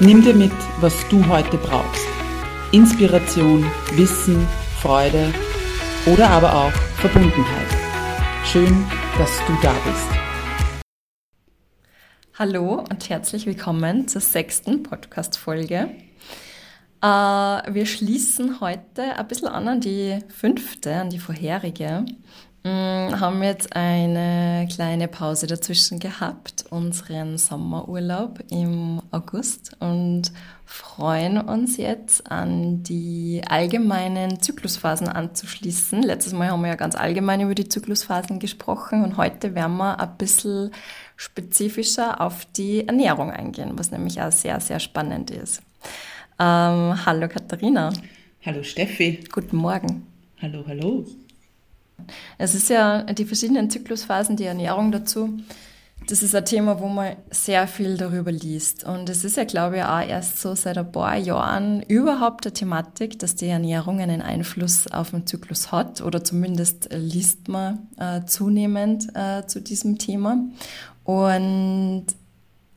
Nimm dir mit, was du heute brauchst. Inspiration, Wissen, Freude oder aber auch Verbundenheit. Schön, dass du da bist. Hallo und herzlich willkommen zur sechsten Podcast-Folge. Äh, wir schließen heute ein bisschen an an die fünfte, an die vorherige. Mm, haben jetzt eine kleine Pause dazwischen gehabt, unseren Sommerurlaub im August und freuen uns jetzt an die allgemeinen Zyklusphasen anzuschließen. Letztes Mal haben wir ja ganz allgemein über die Zyklusphasen gesprochen und heute werden wir ein bisschen spezifischer auf die Ernährung eingehen, was nämlich auch sehr, sehr spannend ist. Ähm, hallo Katharina. Hallo Steffi. Guten Morgen. Hallo, hallo. Es ist ja die verschiedenen Zyklusphasen, die Ernährung dazu. Das ist ein Thema, wo man sehr viel darüber liest. Und es ist ja, glaube ich, auch erst so seit ein paar Jahren überhaupt der Thematik, dass die Ernährung einen Einfluss auf den Zyklus hat. Oder zumindest liest man äh, zunehmend äh, zu diesem Thema. Und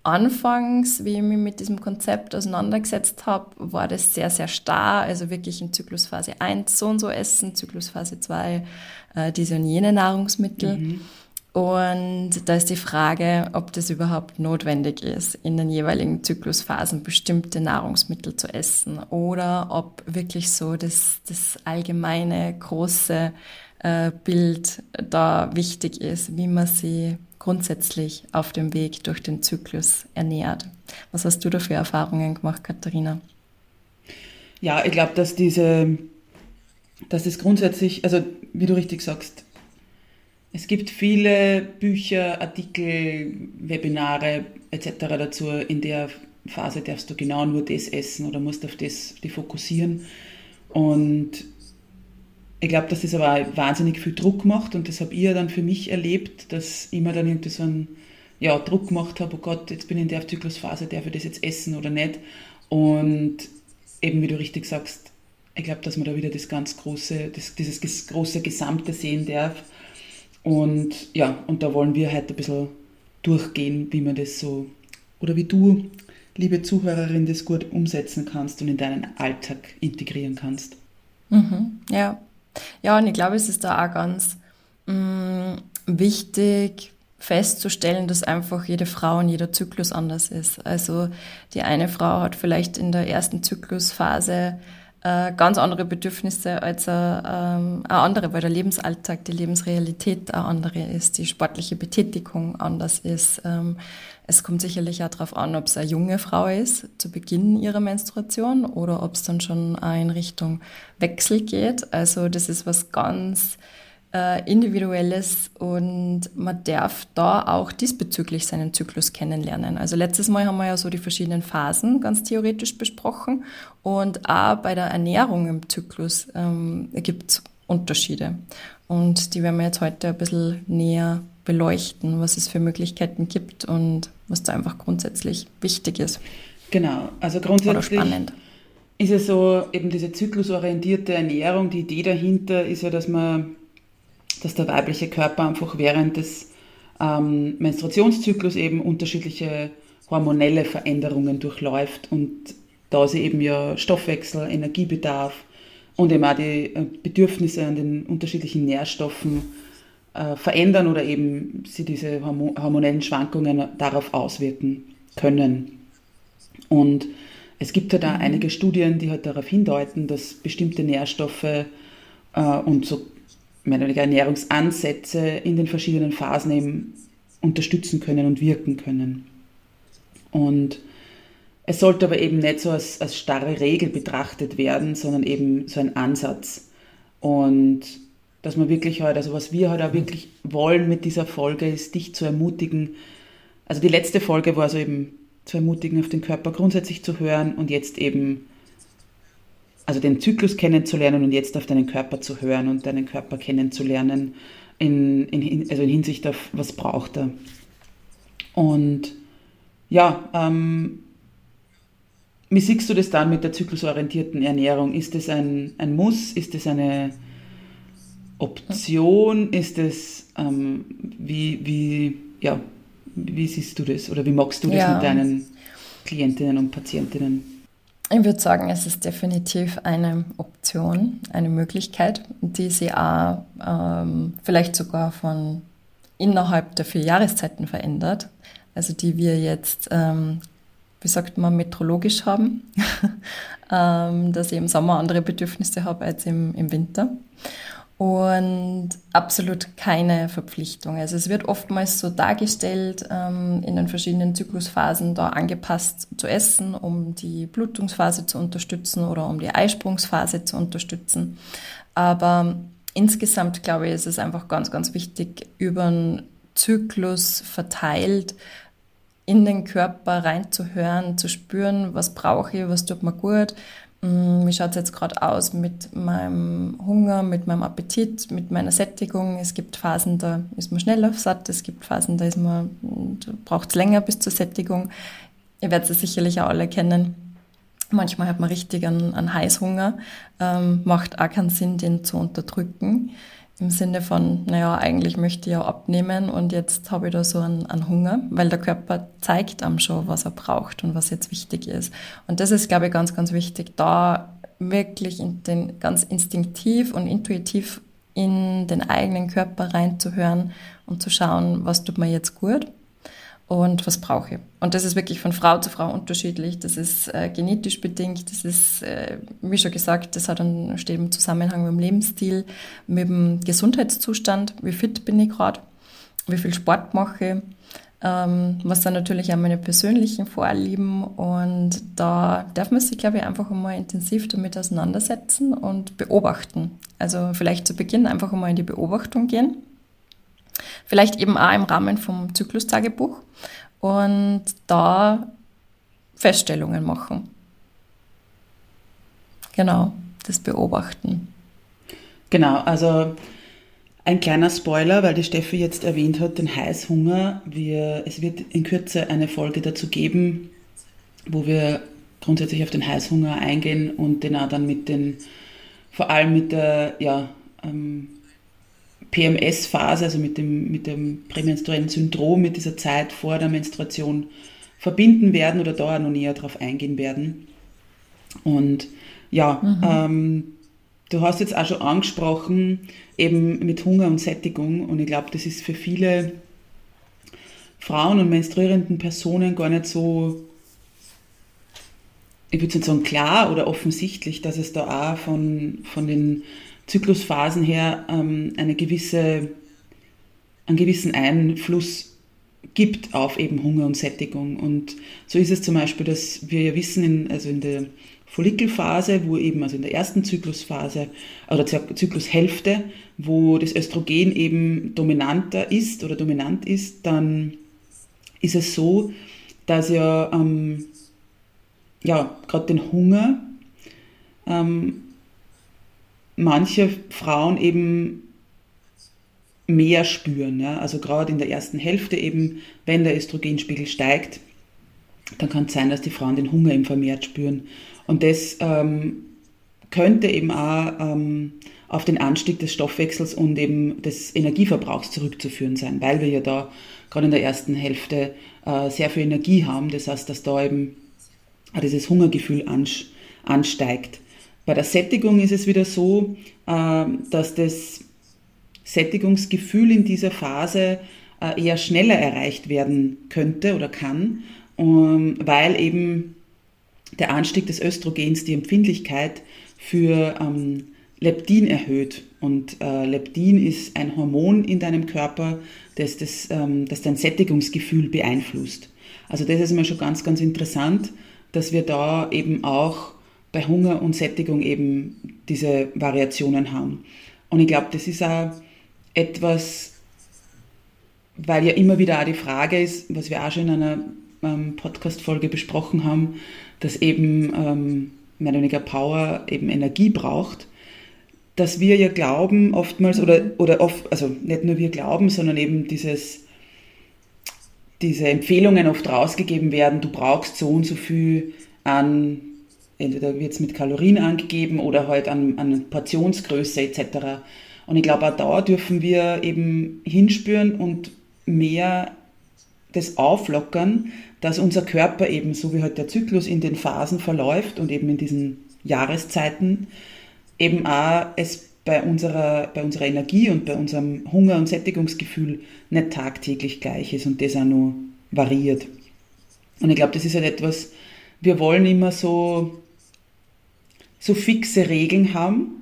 anfangs, wie ich mich mit diesem Konzept auseinandergesetzt habe, war das sehr, sehr starr. Also wirklich in Zyklusphase 1 so und so essen, Zyklusphase 2 äh, diese und jene Nahrungsmittel. Mhm. Und da ist die Frage, ob das überhaupt notwendig ist, in den jeweiligen Zyklusphasen bestimmte Nahrungsmittel zu essen oder ob wirklich so das, das allgemeine große äh, Bild da wichtig ist, wie man sie grundsätzlich auf dem Weg durch den Zyklus ernährt. Was hast du da für Erfahrungen gemacht, Katharina? Ja, ich glaube, dass diese, dass es grundsätzlich, also wie du richtig sagst, es gibt viele Bücher, Artikel, Webinare etc. dazu. In der Phase darfst du genau nur das essen oder musst auf das die fokussieren. Und ich glaube, dass das aber wahnsinnig viel Druck macht und das habe ich ja dann für mich erlebt, dass ich mir dann irgendwie so einen ja, Druck gemacht habe, oh Gott, jetzt bin ich in der Zyklusphase, darf ich das jetzt essen oder nicht? Und eben, wie du richtig sagst, ich glaube, dass man da wieder das ganz große, das, dieses große Gesamte sehen darf. Und ja, und da wollen wir heute ein bisschen durchgehen, wie man das so, oder wie du, liebe Zuhörerin, das gut umsetzen kannst und in deinen Alltag integrieren kannst. Mhm, ja, ja, und ich glaube, es ist da auch ganz mh, mm, wichtig festzustellen, dass einfach jede Frau und jeder Zyklus anders ist. Also die eine Frau hat vielleicht in der ersten Zyklusphase äh, ganz andere Bedürfnisse als eine, ähm, eine andere, weil der Lebensalltag, die Lebensrealität eine andere ist, die sportliche Betätigung anders ist. Ähm, es kommt sicherlich auch darauf an, ob es eine junge Frau ist zu Beginn ihrer Menstruation oder ob es dann schon in Richtung Wechsel geht. Also das ist was ganz äh, Individuelles und man darf da auch diesbezüglich seinen Zyklus kennenlernen. Also letztes Mal haben wir ja so die verschiedenen Phasen ganz theoretisch besprochen und auch bei der Ernährung im Zyklus ähm, gibt es Unterschiede. Und die werden wir jetzt heute ein bisschen näher beleuchten, was es für Möglichkeiten gibt und was da einfach grundsätzlich wichtig ist. Genau, also grundsätzlich ist es so, eben diese zyklusorientierte Ernährung, die Idee dahinter ist ja, dass man, dass der weibliche Körper einfach während des ähm, Menstruationszyklus eben unterschiedliche hormonelle Veränderungen durchläuft und da sie eben ja Stoffwechsel, Energiebedarf und eben auch die äh, Bedürfnisse an den unterschiedlichen Nährstoffen äh, verändern oder eben sie diese hormonellen Schwankungen darauf auswirken können. Und es gibt halt auch mhm. einige Studien, die halt darauf hindeuten, dass bestimmte Nährstoffe äh, und so meine Ernährungsansätze in den verschiedenen Phasen eben unterstützen können und wirken können. Und es sollte aber eben nicht so als, als starre Regel betrachtet werden, sondern eben so ein Ansatz. Und dass man wirklich halt, also was wir halt auch wirklich wollen mit dieser Folge, ist dich zu ermutigen. Also die letzte Folge war so eben zu ermutigen, auf den Körper grundsätzlich zu hören und jetzt eben, also den Zyklus kennenzulernen und jetzt auf deinen Körper zu hören und deinen Körper kennenzulernen, in, in, also in Hinsicht auf, was braucht er. Und ja, ähm, wie siehst du das dann mit der zyklusorientierten Ernährung? Ist das ein, ein Muss? Ist das eine Option? Ist es, ähm, wie, wie, ja, wie siehst du das oder wie magst du das ja. mit deinen Klientinnen und Patientinnen? Ich würde sagen, es ist definitiv eine Option, eine Möglichkeit, die sie auch ähm, vielleicht sogar von innerhalb der vier Jahreszeiten verändert. Also die wir jetzt, ähm, wie sagt man, metrologisch haben, ähm, dass ich im Sommer andere Bedürfnisse habe als im, im Winter und absolut keine Verpflichtung. Also es wird oftmals so dargestellt, ähm, in den verschiedenen Zyklusphasen da angepasst zu essen, um die Blutungsphase zu unterstützen oder um die Eisprungsphase zu unterstützen. Aber insgesamt glaube ich, ist es einfach ganz, ganz wichtig, über den Zyklus verteilt in den Körper reinzuhören, zu spüren, was brauche ich, was tut mir gut, wie schaut es jetzt gerade aus mit meinem Hunger, mit meinem Appetit, mit meiner Sättigung? Es gibt Phasen, da ist man schneller satt, es gibt Phasen, da ist braucht es länger bis zur Sättigung. Ihr werdet es sicherlich auch alle kennen. Manchmal hat man richtig einen, einen Heißhunger, ähm, macht auch keinen Sinn, den zu unterdrücken. Im Sinne von, naja, eigentlich möchte ich ja abnehmen und jetzt habe ich da so einen, einen, Hunger, weil der Körper zeigt einem schon, was er braucht und was jetzt wichtig ist. Und das ist, glaube ich, ganz, ganz wichtig, da wirklich in den, ganz instinktiv und intuitiv in den eigenen Körper reinzuhören und zu schauen, was tut mir jetzt gut und was brauche ich. Und das ist wirklich von Frau zu Frau unterschiedlich. Das ist äh, genetisch bedingt, das ist, äh, wie schon gesagt, das hat einen, steht im Zusammenhang mit dem Lebensstil, mit dem Gesundheitszustand, wie fit bin ich gerade, wie viel Sport mache ähm, was dann natürlich auch meine persönlichen Vorlieben und da darf man sich, glaube ich, einfach einmal intensiv damit auseinandersetzen und beobachten. Also vielleicht zu Beginn einfach einmal in die Beobachtung gehen Vielleicht eben auch im Rahmen vom Zyklustagebuch und da Feststellungen machen. Genau, das beobachten. Genau, also ein kleiner Spoiler, weil die Steffi jetzt erwähnt hat, den Heißhunger. Wir, es wird in Kürze eine Folge dazu geben, wo wir grundsätzlich auf den Heißhunger eingehen und den auch dann mit den, vor allem mit der ja, ähm, PMS-Phase, also mit dem, mit dem prämenstruellen Syndrom, mit dieser Zeit vor der Menstruation verbinden werden oder da noch näher drauf eingehen werden. Und ja, mhm. ähm, du hast jetzt auch schon angesprochen, eben mit Hunger und Sättigung. Und ich glaube, das ist für viele Frauen und menstruierenden Personen gar nicht so, ich würde nicht sagen klar oder offensichtlich, dass es da auch von, von den Zyklusphasen her ähm, eine gewisse, einen gewissen Einfluss gibt auf eben Hunger und Sättigung. Und so ist es zum Beispiel, dass wir ja wissen, in, also in der Follikelphase, wo eben, also in der ersten Zyklusphase oder Zyklushälfte, wo das Östrogen eben dominanter ist oder dominant ist, dann ist es so, dass ja, ähm, ja gerade den Hunger ähm, manche Frauen eben mehr spüren. Ja? Also gerade in der ersten Hälfte eben, wenn der Östrogenspiegel steigt, dann kann es sein, dass die Frauen den Hunger eben vermehrt spüren. Und das ähm, könnte eben auch ähm, auf den Anstieg des Stoffwechsels und eben des Energieverbrauchs zurückzuführen sein, weil wir ja da gerade in der ersten Hälfte äh, sehr viel Energie haben. Das heißt, dass da eben dieses Hungergefühl ansteigt. Bei der Sättigung ist es wieder so, ähm, dass das Sättigungsgefühl in dieser Phase äh, eher schneller erreicht werden könnte oder kann, ähm, weil eben der Anstieg des Östrogens die Empfindlichkeit für ähm, Leptin erhöht. Und äh, Leptin ist ein Hormon in deinem Körper, das, das, das dein Sättigungsgefühl beeinflusst. Also das ist immer schon ganz, ganz interessant, dass wir da eben auch bei Hunger und Sättigung eben diese Variationen haben. Und ich glaube, das ist auch etwas, weil ja immer wieder auch die Frage ist, was wir auch schon in einer ähm, Podcast-Folge besprochen haben, dass eben ähm, mehr oder weniger Power eben Energie braucht, dass wir ja glauben oftmals oder, oder oft, also nicht nur wir glauben, sondern eben dieses, diese Empfehlungen oft rausgegeben werden, du brauchst so und so viel an, entweder wird es mit Kalorien angegeben oder halt an, an Portionsgröße etc. Und ich glaube, auch da dürfen wir eben hinspüren und mehr das auflockern, dass unser Körper eben, so wie halt der Zyklus in den Phasen verläuft und eben in diesen Jahreszeiten, eben auch es bei unserer, bei unserer Energie und bei unserem Hunger- und Sättigungsgefühl nicht tagtäglich gleich ist und das auch noch variiert. Und ich glaube, das ist halt etwas, wir wollen immer so, so fixe Regeln haben,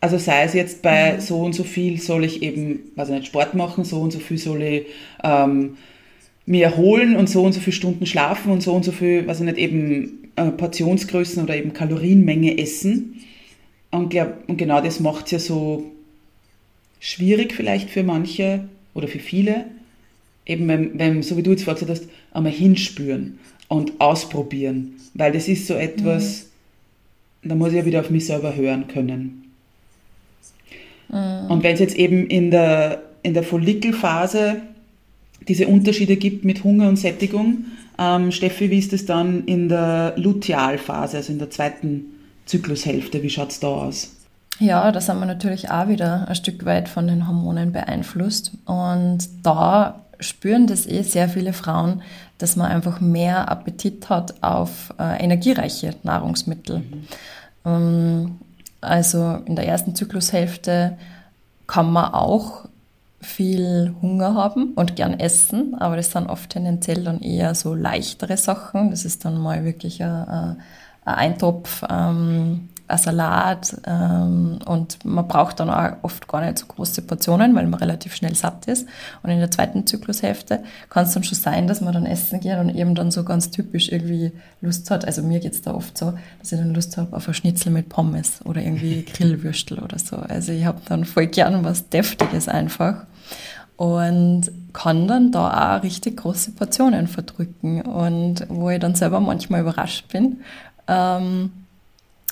also sei es jetzt bei mhm. so und so viel soll ich eben, also nicht Sport machen, so und so viel soll ich ähm, mir erholen und so und so viele Stunden schlafen und so und so viel, was ich nicht eben äh, Portionsgrößen oder eben Kalorienmenge essen. Und, glaub, und genau das macht es ja so schwierig vielleicht für manche oder für viele, eben wenn, wenn so wie du jetzt gesagt hast, einmal hinspüren und ausprobieren, weil das ist so etwas, mhm. da muss ich ja wieder auf mich selber hören können. Mhm. Und wenn es jetzt eben in der, in der Follikelphase diese Unterschiede gibt mit Hunger und Sättigung, ähm, Steffi, wie ist es dann in der Lutealphase, also in der zweiten Zyklushälfte? Wie schaut es da aus? Ja, da sind wir natürlich auch wieder ein Stück weit von den Hormonen beeinflusst. Und da spüren das eh sehr viele Frauen, dass man einfach mehr Appetit hat auf äh, energiereiche Nahrungsmittel. Mhm. Ähm, also in der ersten Zyklushälfte kann man auch viel Hunger haben und gern essen, aber das sind oft tendenziell dann eher so leichtere Sachen. Das ist dann mal wirklich ein, ein Eintopf ähm, ein Salat ähm, und man braucht dann auch oft gar nicht so große Portionen, weil man relativ schnell satt ist. Und in der zweiten Zyklushälfte kann es dann schon sein, dass man dann essen geht und eben dann so ganz typisch irgendwie Lust hat. Also mir geht es da oft so, dass ich dann Lust habe auf ein Schnitzel mit Pommes oder irgendwie Grillwürstel oder so. Also ich habe dann voll gern was Deftiges einfach und kann dann da auch richtig große Portionen verdrücken und wo ich dann selber manchmal überrascht bin, ähm,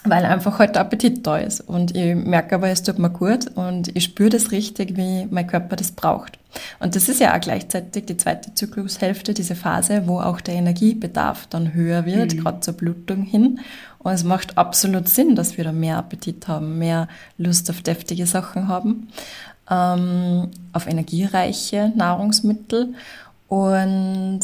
weil einfach halt der Appetit da ist. Und ich merke aber, es tut mir gut und ich spüre das richtig, wie mein Körper das braucht. Und das ist ja auch gleichzeitig die zweite Zyklushälfte, diese Phase, wo auch der Energiebedarf dann höher wird, mhm. gerade zur Blutung hin. Und es macht absolut Sinn, dass wir da mehr Appetit haben, mehr Lust auf deftige Sachen haben, ähm, auf energiereiche Nahrungsmittel. Und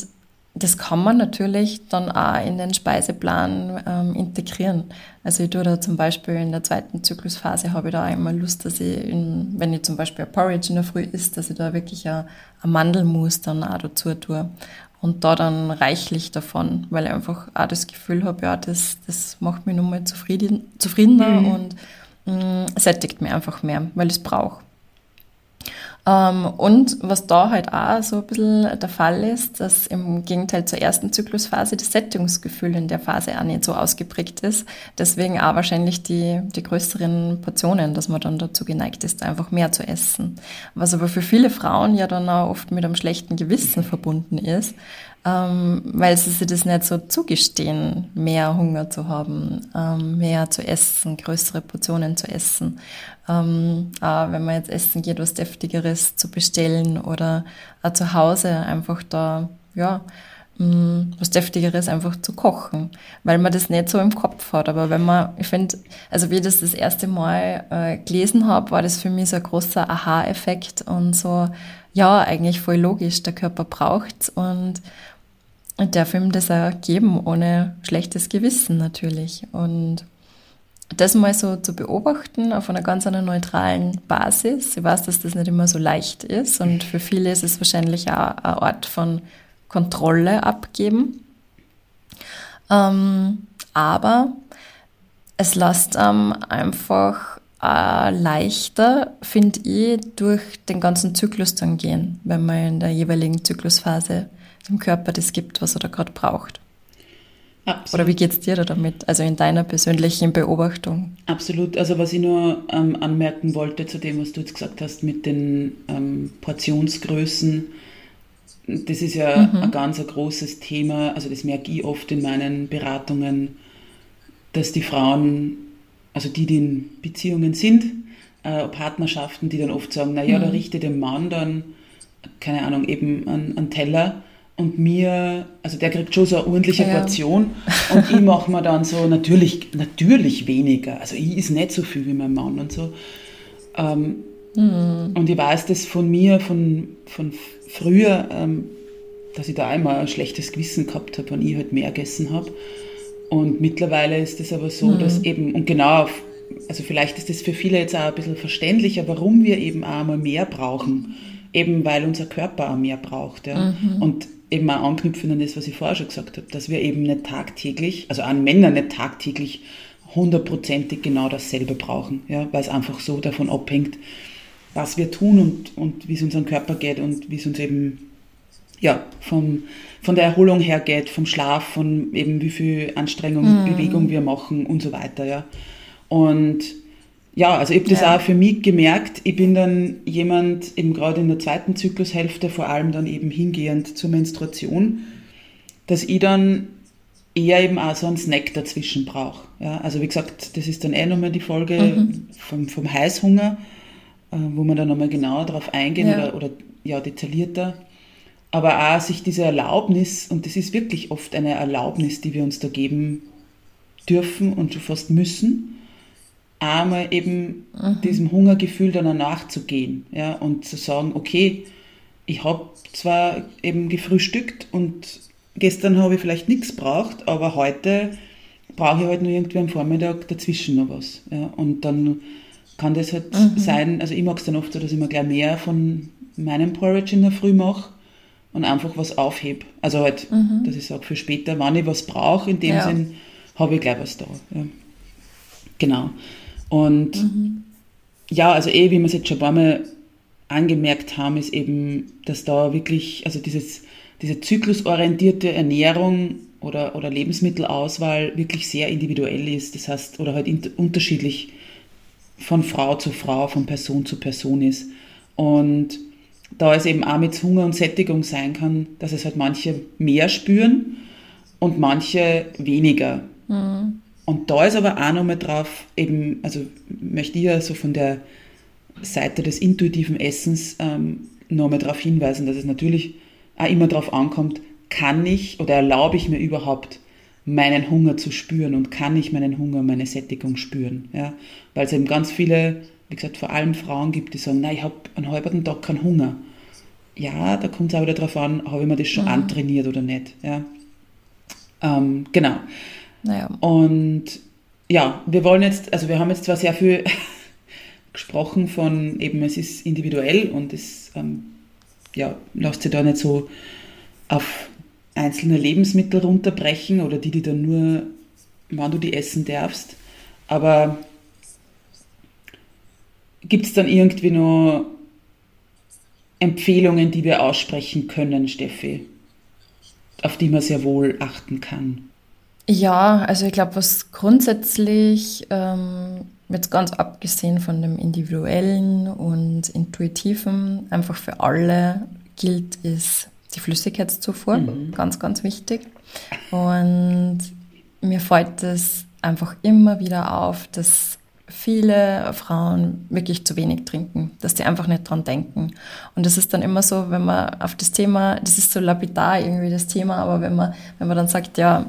das kann man natürlich dann auch in den Speiseplan ähm, integrieren. Also ich tue da zum Beispiel in der zweiten Zyklusphase habe ich da immer Lust, dass ich, in, wenn ich zum Beispiel ein Porridge in der Früh isst, dass ich da wirklich ein, ein Mandelmus dann auch dazu tue. Und da dann reichlich davon, weil ich einfach auch das Gefühl habe, ja, das, das macht mich nochmal zufrieden, zufriedener mhm. und mh, mm, sättigt mir einfach mehr, weil ich es brauche. Ähm, und was da halt auch so ein bisschen der Fall ist, dass im Gegenteil zur ersten Zyklusphase das Sättigungsgefühl in der Phase auch nicht so ausgeprägt ist. Deswegen auch wahrscheinlich die, die größeren Portionen, dass man dann dazu geneigt ist, einfach mehr zu essen. Was aber für viele Frauen ja dann auch oft mit einem schlechten Gewissen verbunden ist, ähm, weil sie sich das nicht so zugestehen, mehr Hunger zu haben, ähm, mehr zu essen, größere Portionen zu essen. Ähm, wenn man jetzt essen geht, was Deftigeres zu bestellen oder auch zu Hause einfach da, ja, mh, mm, was Deftigeres einfach zu kochen, weil man das nicht so im Kopf hat. Aber wenn man, ich finde, also wie ich das das erste Mal äh, gelesen habe, war das für mich so ein großer Aha-Effekt und so, ja, eigentlich voll logisch, der Körper braucht's und und darf ihm das auch geben, ohne schlechtes Gewissen natürlich. Und das mal so zu beobachten auf einer ganz einer neutralen Basis. Ich weiß, dass das nicht immer so leicht ist und für viele ist es wahrscheinlich auch ein Ort von Kontrolle abgeben. Ähm, aber es lässt ähm, einfach äh, leichter, finde ich, durch den ganzen Zyklus dann gehen, wenn man in der jeweiligen Zyklusphase dem Körper das gibt, was er da gerade braucht. Absolut. Oder wie geht es dir da damit, also in deiner persönlichen Beobachtung? Absolut. Also was ich nur ähm, anmerken wollte zu dem, was du jetzt gesagt hast mit den ähm, Portionsgrößen, das ist ja mhm. ein ganz ein großes Thema, also das merke ich oft in meinen Beratungen, dass die Frauen, also die, die in Beziehungen sind, äh, Partnerschaften, die dann oft sagen, naja, mhm. da richtet dem Mann dann, keine Ahnung, eben einen, einen Teller und mir, also der kriegt schon so eine ordentliche ja. Portion und ich mache mir dann so natürlich, natürlich weniger. Also ich ist nicht so viel wie mein Mann und so. Ähm, mhm. Und ich weiß das von mir, von, von früher, ähm, dass ich da einmal ein schlechtes Gewissen gehabt habe, wenn ich halt mehr gegessen habe. Und mittlerweile ist es aber so, mhm. dass eben, und genau, also vielleicht ist das für viele jetzt auch ein bisschen verständlicher, warum wir eben auch einmal mehr brauchen. Eben weil unser Körper auch mehr braucht. Ja. Mhm. Und eben auch anknüpfen an das, was ich vorher schon gesagt habe, dass wir eben nicht tagtäglich, also an Männer nicht tagtäglich hundertprozentig genau dasselbe brauchen, ja, weil es einfach so davon abhängt, was wir tun und, und wie es unserem Körper geht und wie es uns eben ja, vom, von der Erholung her geht, vom Schlaf, von eben wie viel Anstrengung, mhm. Bewegung wir machen und so weiter. Ja. Und ja, also ich habe das ja. auch für mich gemerkt. Ich bin dann jemand, eben gerade in der zweiten Zyklushälfte, vor allem dann eben hingehend zur Menstruation, dass ich dann eher eben auch so einen Snack dazwischen brauche. Ja, also wie gesagt, das ist dann eh nochmal die Folge mhm. vom, vom Heißhunger, äh, wo man dann nochmal genauer darauf eingehen ja. oder, oder ja, detaillierter. Aber auch sich diese Erlaubnis, und das ist wirklich oft eine Erlaubnis, die wir uns da geben dürfen und schon fast müssen, einmal eben mhm. diesem Hungergefühl dann nachzugehen ja, und zu sagen, okay, ich habe zwar eben gefrühstückt und gestern habe ich vielleicht nichts braucht, aber heute brauche ich halt nur irgendwie am Vormittag dazwischen noch was. Ja, und dann kann das halt mhm. sein, also ich mag es dann oft so, dass ich mir gleich mehr von meinem Porridge in der Früh mache und einfach was aufhebe. Also halt, mhm. dass ich sage, für später, wann ich was brauche, in dem ja. Sinn habe ich gleich was da. Ja. Genau. Und mhm. ja, also eh, wie wir es jetzt schon ein paar Mal angemerkt haben, ist eben, dass da wirklich, also dieses, diese zyklusorientierte Ernährung oder, oder Lebensmittelauswahl wirklich sehr individuell ist. Das heißt, oder halt unterschiedlich von Frau zu Frau, von Person zu Person ist. Und da es eben auch mit Hunger und Sättigung sein kann, dass es halt manche mehr spüren und manche weniger. Mhm. Und da ist aber auch nochmal drauf, eben, also möchte ich ja so von der Seite des intuitiven Essens ähm, nochmal darauf hinweisen, dass es natürlich auch immer darauf ankommt, kann ich oder erlaube ich mir überhaupt meinen Hunger zu spüren und kann ich meinen Hunger, meine Sättigung spüren. Ja? Weil es eben ganz viele, wie gesagt, vor allem Frauen gibt, die sagen, nein, ich habe einen halben Tag keinen Hunger. Ja, da kommt es auch wieder darauf an, habe ich mir das schon mhm. antrainiert oder nicht. Ja? Ähm, genau. Naja. Und ja, wir wollen jetzt, also wir haben jetzt zwar sehr viel gesprochen von eben, es ist individuell und es ähm, ja, lässt sich da nicht so auf einzelne Lebensmittel runterbrechen oder die, die dann nur, wann du die essen darfst. Aber gibt es dann irgendwie noch Empfehlungen, die wir aussprechen können, Steffi, auf die man sehr wohl achten kann? Ja, also ich glaube, was grundsätzlich, ähm, jetzt ganz abgesehen von dem individuellen und intuitiven, einfach für alle gilt, ist die Flüssigkeitszufuhr. Mhm. Ganz, ganz wichtig. Und mir fällt es einfach immer wieder auf, dass viele Frauen wirklich zu wenig trinken, dass die einfach nicht dran denken. Und das ist dann immer so, wenn man auf das Thema, das ist so lapidar irgendwie das Thema, aber wenn man, wenn man dann sagt, ja,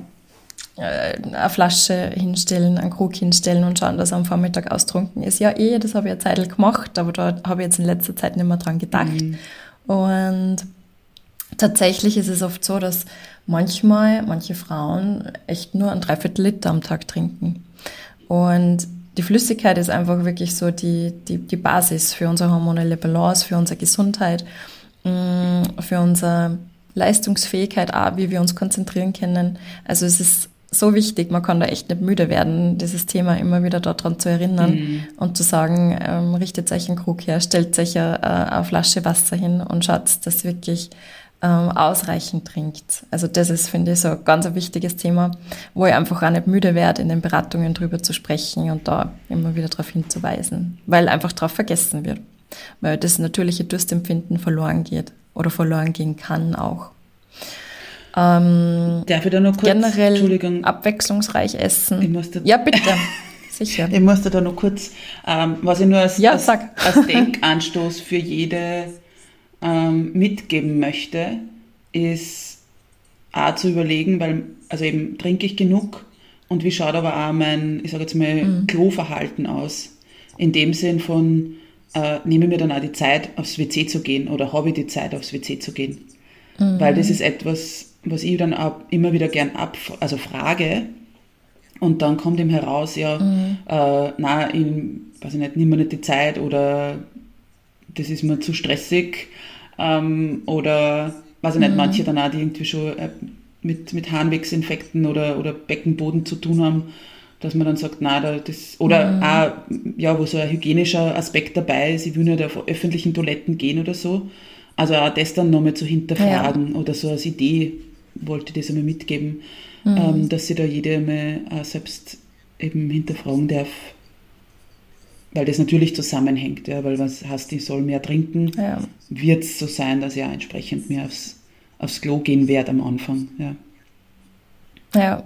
eine Flasche hinstellen, einen Krug hinstellen und schauen, dass er am Vormittag austrunken ist. Ja, eh, das habe ich eine Zeit gemacht, aber da habe ich jetzt in letzter Zeit nicht mehr dran gedacht. Mhm. Und tatsächlich ist es oft so, dass manchmal manche Frauen echt nur ein Dreiviertel Liter am Tag trinken. Und die Flüssigkeit ist einfach wirklich so die, die, die Basis für unsere hormonelle Balance, für unsere Gesundheit, mm, für unsere Leistungsfähigkeit, auch wie wir uns konzentrieren können. Also es ist so wichtig, man kann da echt nicht müde werden, dieses Thema immer wieder daran zu erinnern mhm. und zu sagen, ähm, richtet euch einen Krug her, stellt euch eine, äh, eine Flasche Wasser hin und schaut, dass wirklich ähm, ausreichend trinkt. Also das ist, finde ich, so ein ganz ein wichtiges Thema, wo ich einfach auch nicht müde werde, in den Beratungen drüber zu sprechen und da immer wieder darauf hinzuweisen, weil einfach darauf vergessen wird, weil das natürliche Durstempfinden verloren geht. Oder verloren gehen kann auch. Ähm, Darf ich da noch kurz, generell Entschuldigung. abwechslungsreich essen. Ich musste, ja, bitte. Sicher. Ich musste da noch kurz, ähm, was ich nur als, ja, als, als Denkanstoß für jede ähm, mitgeben möchte, ist auch zu überlegen, weil, also eben trinke ich genug und wie schaut aber auch mein, ich sage jetzt mal, mhm. Kloverhalten aus? In dem Sinn von, äh, nehme mir dann auch die Zeit, aufs WC zu gehen oder habe ich die Zeit, aufs WC zu gehen? Mhm. Weil das ist etwas, was ich dann auch immer wieder gern ab, also frage. Und dann kommt ihm heraus, ja, mhm. äh, na, ich weiß ich nicht, nimm mir nicht die Zeit oder das ist mir zu stressig ähm, oder weiß ich nicht, mhm. manche dann auch, die irgendwie schon äh, mit, mit Harnwegsinfekten oder, oder Beckenboden zu tun haben, dass man dann sagt, na, das, oder mhm. auch, ja, wo so ein hygienischer Aspekt dabei ist, ich will nicht auf öffentlichen Toiletten gehen oder so. Also auch das dann nochmal zu hinterfragen ja. oder so als Idee wollte ich das einmal mitgeben, mhm. ähm, dass sie da jede einmal auch selbst eben hinterfragen darf, weil das natürlich zusammenhängt, ja, weil was heißt, ich soll mehr trinken, ja. wird es so sein, dass ich auch entsprechend mehr aufs, aufs Klo gehen werde am Anfang. Ja. ja.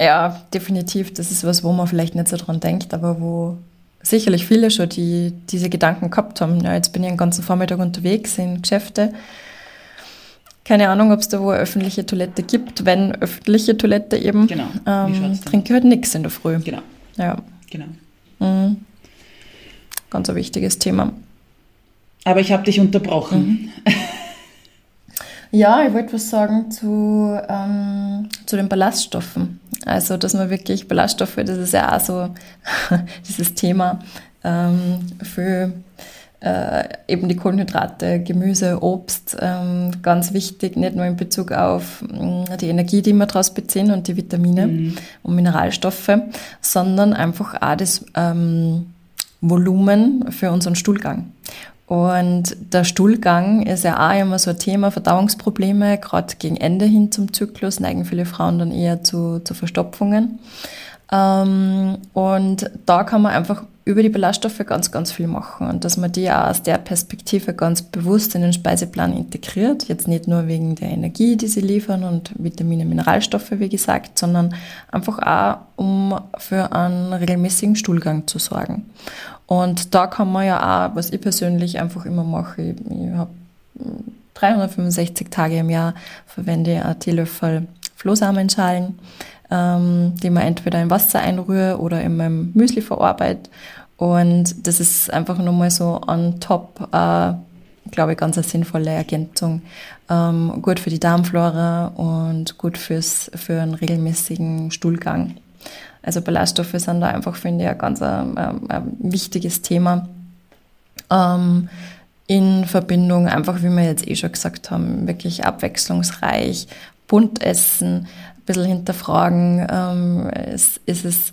Ja, definitiv. Das ist was, wo man vielleicht nicht so dran denkt, aber wo sicherlich viele schon die, diese Gedanken gehabt haben. Ja, jetzt bin ich den ganzen Vormittag unterwegs in Geschäfte. Keine Ahnung, ob es da wo eine öffentliche Toilette gibt. Wenn öffentliche Toilette eben, genau. ähm, trinke halt nichts in der Früh. Genau. Ja. Genau. Mhm. Ganz ein wichtiges Thema. Aber ich habe dich unterbrochen. Mhm. Ja, ich wollte was sagen zu, ähm, zu den Ballaststoffen. Also, dass man wirklich Ballaststoffe, das ist ja auch so dieses Thema ähm, für äh, eben die Kohlenhydrate, Gemüse, Obst, ähm, ganz wichtig, nicht nur in Bezug auf äh, die Energie, die wir daraus beziehen und die Vitamine mhm. und Mineralstoffe, sondern einfach auch das ähm, Volumen für unseren Stuhlgang. Und der Stuhlgang ist ja auch immer so ein Thema, Verdauungsprobleme, gerade gegen Ende hin zum Zyklus neigen viele Frauen dann eher zu, zu Verstopfungen. Ähm, und da kann man einfach über die Ballaststoffe ganz, ganz viel machen und dass man die auch aus der Perspektive ganz bewusst in den Speiseplan integriert. Jetzt nicht nur wegen der Energie, die sie liefern und Vitamine, Mineralstoffe, wie gesagt, sondern einfach auch, um für einen regelmäßigen Stuhlgang zu sorgen. Und da kann man ja auch, was ich persönlich einfach immer mache, ich, ich habe 365 Tage im Jahr verwende einen Teelöffel Flohsamenschalen, ähm, die man entweder in Wasser einrühre oder in meinem Müsli verarbeite. Und das ist einfach nochmal so on top, äh, glaube ich, ganz eine sinnvolle Ergänzung. Ähm, gut für die Darmflora und gut fürs, für einen regelmäßigen Stuhlgang. Also Ballaststoffe sind da einfach, finde ich, ein ganz ein, ein, ein wichtiges Thema. Ähm, in Verbindung, einfach wie wir jetzt eh schon gesagt haben, wirklich abwechslungsreich, bunt essen, ein bisschen hinterfragen, ähm, ist, ist es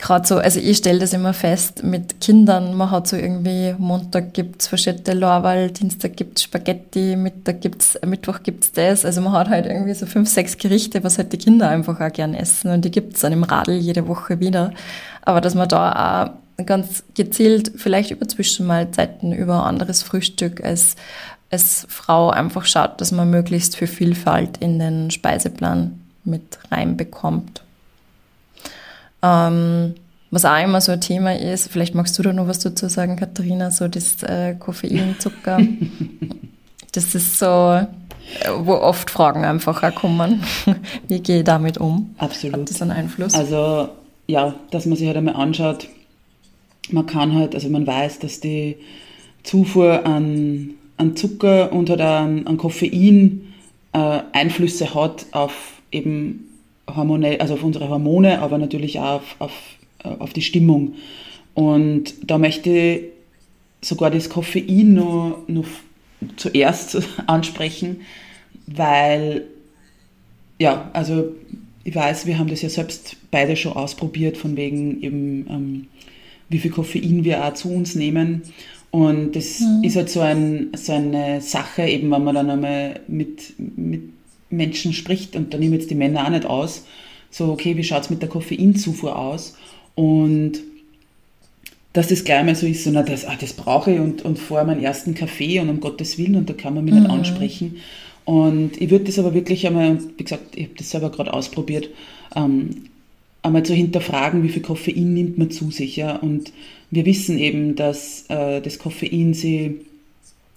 gerade so, also ich stelle das immer fest mit Kindern, man hat so irgendwie, Montag gibt's Verschette Lorwal, Dienstag gibt's Spaghetti, Mittag gibt's, Mittwoch gibt's das, also man hat halt irgendwie so fünf, sechs Gerichte, was halt die Kinder einfach auch gern essen und die gibt's dann im Radl jede Woche wieder, aber dass man da auch ganz gezielt vielleicht über Zwischenmahlzeiten, über anderes Frühstück als, als Frau einfach schaut, dass man möglichst für Vielfalt in den Speiseplan mit reinbekommt. Ähm, was auch immer so ein Thema ist, vielleicht magst du da noch was dazu sagen, Katharina, so das äh, Koffein, Zucker. das ist so, äh, wo oft Fragen einfach auch kommen. Wie gehe ich damit um? Absolut. Hat das einen Einfluss? Also ja, dass man sich halt einmal anschaut, man kann halt, also man weiß, dass die Zufuhr an, an Zucker und halt an, an Koffein äh, Einflüsse hat auf eben hormonell, also auf unsere Hormone, aber natürlich auch auf, auf, äh, auf die Stimmung. Und da möchte ich sogar das Koffein noch, noch zuerst ansprechen, weil, ja, also ich weiß, wir haben das ja selbst beide schon ausprobiert, von wegen eben, ähm, wie viel Koffein wir auch zu uns nehmen. Und das mhm. ist halt so, ein, so eine Sache, eben wenn man dann einmal mit, mit Menschen spricht, und da nehmen jetzt die Männer auch nicht aus, so, okay, wie schaut es mit der Koffeinzufuhr aus? Und dass das gleich mal so ist, so, na, das, ah, das brauche ich und, und vor meinen ersten Kaffee und um Gottes Willen und da kann man mich mhm. nicht ansprechen. Und ich würde das aber wirklich einmal, wie gesagt, ich habe das selber gerade ausprobiert, ähm, einmal zu hinterfragen, wie viel Koffein nimmt man zu sich. Ja? Und wir wissen eben, dass äh, das Koffein sie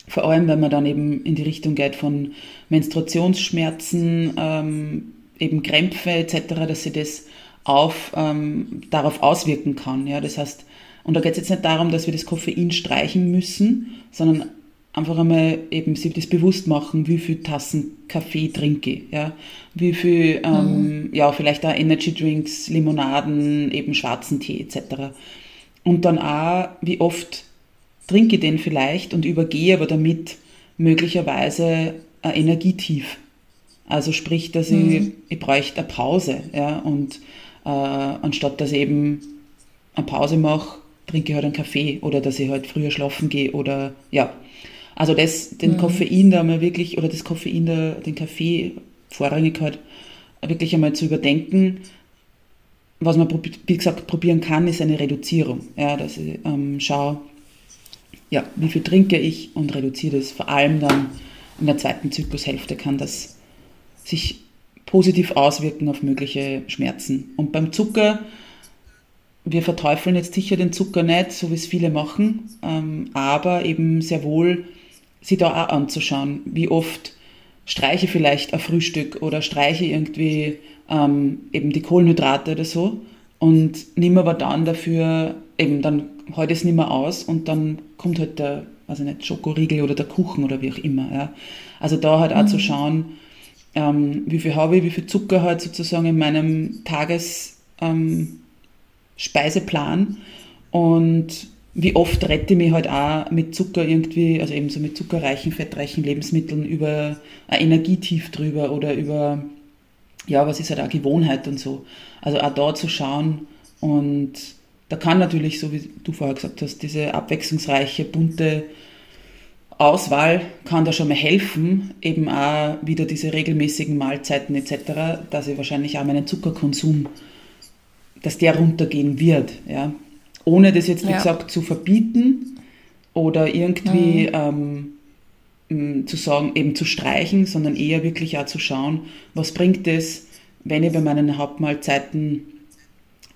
vor allem, wenn man dann eben in die Richtung geht von Menstruationsschmerzen, ähm, eben Krämpfe etc., dass sie das auf, ähm, darauf auswirken kann. Ja? Das heißt, und da geht es jetzt nicht darum, dass wir das Koffein streichen müssen, sondern einfach einmal eben sich das bewusst machen, wie viel Tassen Kaffee trinke ich, ja, wie viel, ähm, mhm. ja, vielleicht auch Energy Drinks, Limonaden, eben schwarzen Tee etc. Und dann auch, wie oft trinke ich den vielleicht und übergehe aber damit möglicherweise ein Energietief. Also sprich, dass mhm. ich, ich bräuchte eine Pause, ja, und äh, anstatt dass ich eben eine Pause mache, trinke ich halt einen Kaffee oder dass ich halt früher schlafen gehe oder ja. Also das, den mhm. Koffein da mal wirklich, oder das Koffein da, den Kaffee vorrangig halt wirklich einmal zu überdenken. Was man, wie gesagt, probieren kann, ist eine Reduzierung. Ja, dass ich ähm, schaue, ja, wie viel trinke ich und reduziere das. Vor allem dann in der zweiten Zyklushälfte kann das sich positiv auswirken auf mögliche Schmerzen. Und beim Zucker wir verteufeln jetzt sicher den Zucker nicht, so wie es viele machen, ähm, aber eben sehr wohl sich da auch anzuschauen, wie oft streiche vielleicht ein Frühstück oder streiche irgendwie ähm, eben die Kohlenhydrate oder so und nehme aber dann dafür, eben dann heute es nicht mehr aus und dann kommt halt der, also nicht, Schokoriegel oder der Kuchen oder wie auch immer. Ja. Also da halt auch mhm. zu schauen, ähm, wie viel habe ich, wie viel Zucker halt sozusagen in meinem Tages, ähm, und wie oft rette ich mich halt auch mit Zucker irgendwie, also eben so mit zuckerreichen, fettreichen Lebensmitteln über ein Energietief drüber oder über, ja, was ist halt auch Gewohnheit und so. Also auch da zu schauen und da kann natürlich, so wie du vorher gesagt hast, diese abwechslungsreiche, bunte Auswahl kann da schon mal helfen, eben auch wieder diese regelmäßigen Mahlzeiten etc., dass ich wahrscheinlich auch meinen Zuckerkonsum dass der runtergehen wird. Ja? Ohne das jetzt, wie ja. gesagt, zu verbieten oder irgendwie mhm. ähm, zu sagen, eben zu streichen, sondern eher wirklich auch zu schauen, was bringt es, wenn ich bei meinen Hauptmahlzeiten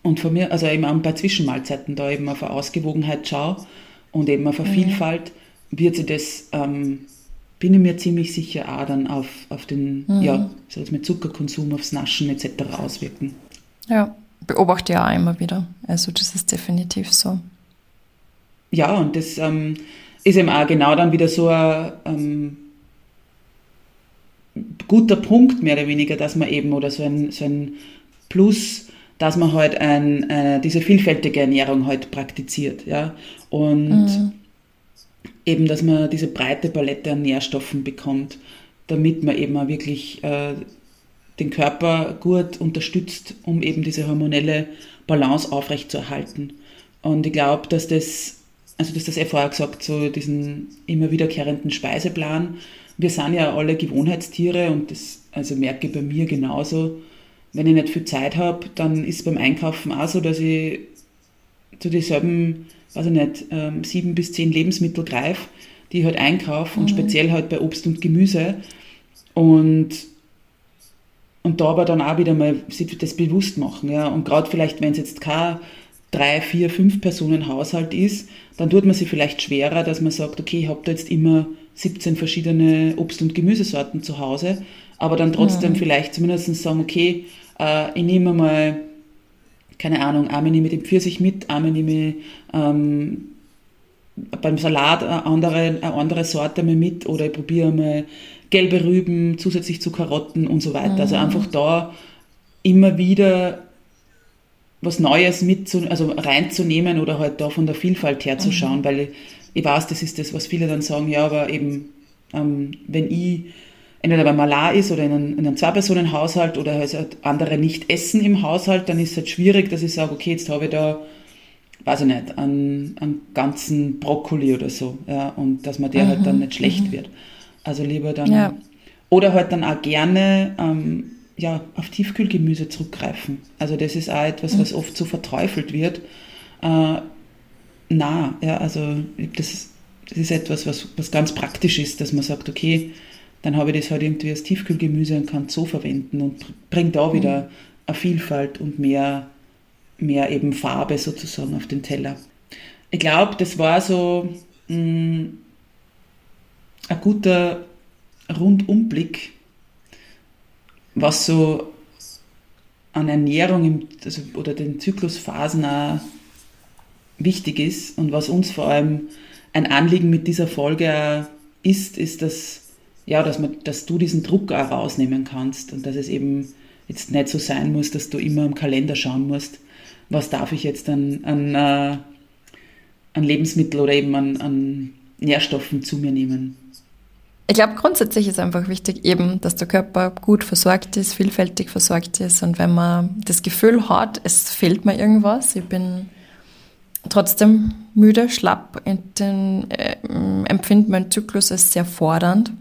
und von mir, also eben auch bei Zwischenmahlzeiten da eben auf eine Ausgewogenheit schaue und eben auf eine mhm. Vielfalt, wird sich das, ähm, bin ich mir ziemlich sicher, auch dann auf, auf den, mhm. ja, so mit Zuckerkonsum, aufs Naschen etc. auswirken. Ja, beobachte ja auch immer wieder. Also das ist definitiv so. Ja, und das ähm, ist eben auch genau dann wieder so ein ähm, guter Punkt, mehr oder weniger, dass man eben, oder so ein, so ein Plus, dass man halt ein, äh, diese vielfältige Ernährung halt praktiziert. Ja? Und mhm. eben, dass man diese breite Palette an Nährstoffen bekommt, damit man eben auch wirklich äh, den Körper gut unterstützt, um eben diese hormonelle Balance aufrechtzuerhalten. Und ich glaube, dass das, also dass das eh vorher gesagt, so diesen immer wiederkehrenden Speiseplan, wir sind ja alle Gewohnheitstiere und das also merke ich bei mir genauso. Wenn ich nicht viel Zeit habe, dann ist beim Einkaufen auch so, dass ich zu dieselben, weiß ich nicht, ähm, sieben bis zehn Lebensmittel greife, die ich halt einkaufe mhm. und speziell halt bei Obst und Gemüse. Und und da aber dann auch wieder mal sich das bewusst machen. Ja. Und gerade vielleicht, wenn es jetzt kein drei, vier, fünf Personen Haushalt ist, dann tut man sich vielleicht schwerer, dass man sagt, okay, ich habe da jetzt immer 17 verschiedene Obst- und Gemüsesorten zu Hause, aber dann trotzdem ja. vielleicht zumindest sagen, okay, äh, ich nehme mal, keine Ahnung, einmal nehme ich den Pfirsich mit, einmal nehme ich ähm, beim Salat eine andere, eine andere Sorte mal mit oder ich probiere mal gelbe Rüben zusätzlich zu Karotten und so weiter. Also mhm. Also einfach da immer wieder was Neues mit zu, also reinzunehmen oder halt da von der Vielfalt herzuschauen, mhm. weil ich, ich, weiß, das ist das, was viele dann sagen, ja, aber eben, ähm, wenn ich entweder beim Malar ist oder in einem, in einem Zwei-Personen-Haushalt oder halt andere nicht essen im Haushalt, dann ist es halt schwierig, dass ich sage, okay, jetzt habe ich da, weiß ich nicht, einen, einen ganzen Brokkoli oder so, ja, und dass man der mhm. halt dann nicht schlecht mhm. wird. Also lieber dann. Ja. Oder halt dann auch gerne ähm, ja, auf Tiefkühlgemüse zurückgreifen. Also das ist auch etwas, was mhm. oft so verteufelt wird. Äh, nah. Ja, also das, das ist etwas, was, was ganz praktisch ist, dass man sagt, okay, dann habe ich das halt irgendwie als Tiefkühlgemüse und kann es so verwenden und bringt da wieder mhm. eine Vielfalt und mehr, mehr eben Farbe sozusagen auf den Teller. Ich glaube, das war so mh, mm, ein guter Rundumblick, was so an Ernährung im, also, oder den Zyklusphasen auch wichtig ist und was uns vor allem ein Anliegen mit dieser Folge ist, ist, dass, ja, dass, man, dass du diesen Druck auch rausnehmen kannst und dass es eben jetzt nicht so sein muss, dass du immer im Kalender schauen musst, was darf ich jetzt an, an, äh, an Lebensmittel oder eben an, an Nährstoffen zu mir nehmen. Ich glaube, grundsätzlich ist einfach wichtig eben, dass der Körper gut versorgt ist, vielfältig versorgt ist. Und wenn man das Gefühl hat, es fehlt mir irgendwas, ich bin trotzdem müde, schlapp, den, äh, empfindet mein Zyklus als sehr fordernd,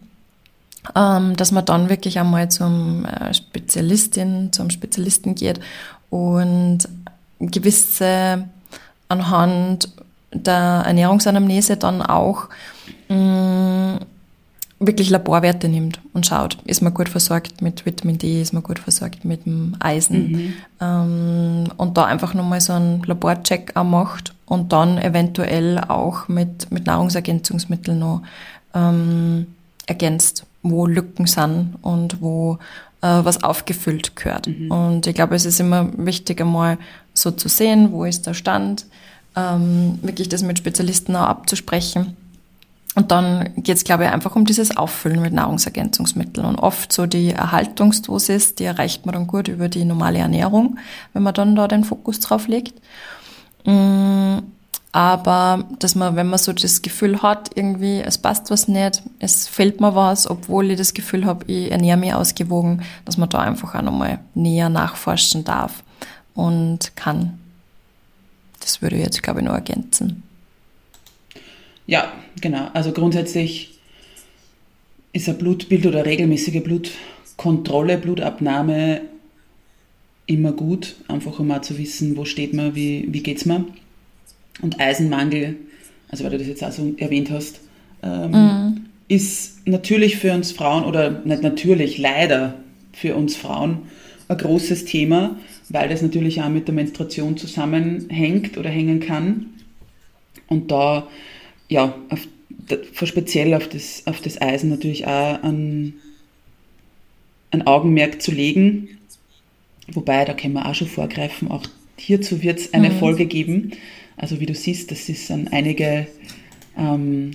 ähm, dass man dann wirklich einmal zum äh, Spezialistin, zum Spezialisten geht und gewisse anhand der Ernährungsanamnese dann auch mh, mm, wirklich Laborwerte nimmt und schaut, ist man gut versorgt mit Vitamin D, ist man gut versorgt mit dem Eisen mhm. ähm, und da einfach nochmal so einen Laborcheck auch macht und dann eventuell auch mit, mit Nahrungsergänzungsmitteln noch ähm, ergänzt, wo Lücken sind und wo äh, was aufgefüllt gehört. Mhm. Und ich glaube, es ist immer wichtig, einmal so zu sehen, wo ist der Stand, ähm, wirklich das mit Spezialisten auch abzusprechen und dann geht es, glaube ich, einfach um dieses Auffüllen mit Nahrungsergänzungsmitteln. Und oft so die Erhaltungsdosis, die erreicht man dann gut über die normale Ernährung, wenn man dann da den Fokus drauf legt. Mm, aber dass man, wenn man so das Gefühl hat, irgendwie, es passt was nicht, es fehlt mir was, obwohl ich das Gefühl habe, ich ernähre mich ausgewogen, dass man da einfach auch nochmal näher nachforschen darf und kann. Das würde ich jetzt, glaube ich, noch ergänzen. Ja, genau. Also grundsätzlich ist ein Blutbild oder regelmäßige Blutkontrolle, Blutabnahme immer gut, einfach um mal zu wissen, wo steht man, wie, wie geht es mir. Und Eisenmangel, also weil du das jetzt auch so erwähnt hast, ähm, mhm. ist natürlich für uns Frauen, oder nicht natürlich, leider für uns Frauen ein großes Thema, weil das natürlich auch mit der Menstruation zusammenhängt oder hängen kann. Und da ja, auf, speziell auf das, auf das Eisen natürlich auch ein, ein Augenmerk zu legen. Wobei, da können wir auch schon vorgreifen, auch hierzu wird es eine mhm. Folge geben. Also wie du siehst, das ist an einige ähm,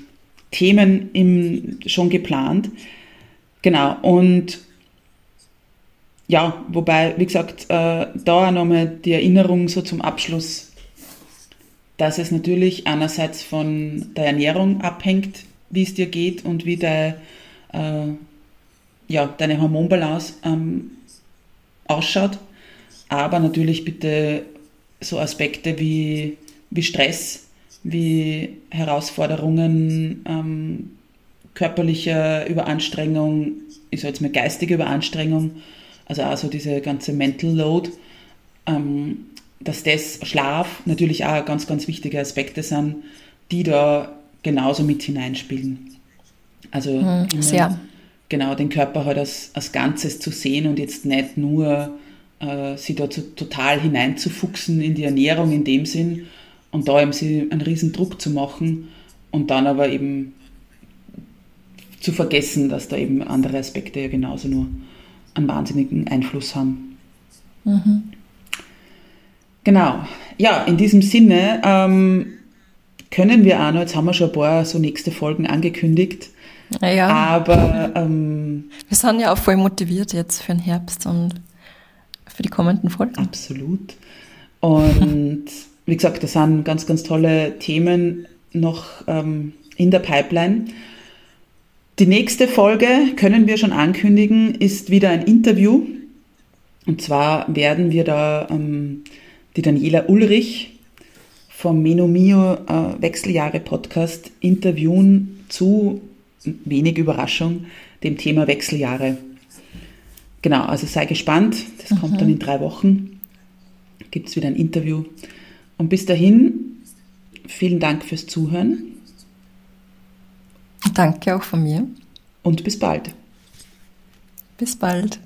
Themen im, schon geplant. Genau, und ja, wobei, wie gesagt, äh, da nochmal die Erinnerung so zum Abschluss dass es natürlich einerseits von der Ernährung abhängt, wie es dir geht und wie de, äh, ja, deine Hormonbalance ähm, ausschaut, aber natürlich bitte so Aspekte wie, wie Stress, wie Herausforderungen, ähm, körperliche Überanstrengung, ich sage jetzt mal geistige Überanstrengung, also also diese ganze Mental Load, ähm, dass das Schlaf natürlich auch ganz, ganz wichtige Aspekte sind, die da genauso mit hineinspielen. Also mhm, immer, genau den Körper halt als, als Ganzes zu sehen und jetzt nicht nur äh, sie da zu, total hineinzufuchsen in die Ernährung in dem Sinn und da eben sie einen riesen Druck zu machen und dann aber eben zu vergessen, dass da eben andere Aspekte ja genauso nur einen wahnsinnigen Einfluss haben. Mhm. Genau. Ja, in diesem Sinne ähm, können wir auch noch, jetzt haben wir schon ein paar so nächste Folgen angekündigt. Ja. Aber ähm, wir sind ja auch voll motiviert jetzt für den Herbst und für die kommenden Folgen. Absolut. Und wie gesagt, das sind ganz, ganz tolle Themen noch ähm, in der Pipeline. Die nächste Folge, können wir schon ankündigen, ist wieder ein Interview. Und zwar werden wir da ähm, die Daniela Ulrich vom Menomio äh, Wechseljahre Podcast interviewen zu, wenig Überraschung, dem Thema Wechseljahre. Genau, also sei gespannt, das mhm. kommt dann in drei Wochen, gibt es wieder ein Interview. Und bis dahin vielen Dank fürs Zuhören. Danke auch von mir. Und bis bald. Bis bald.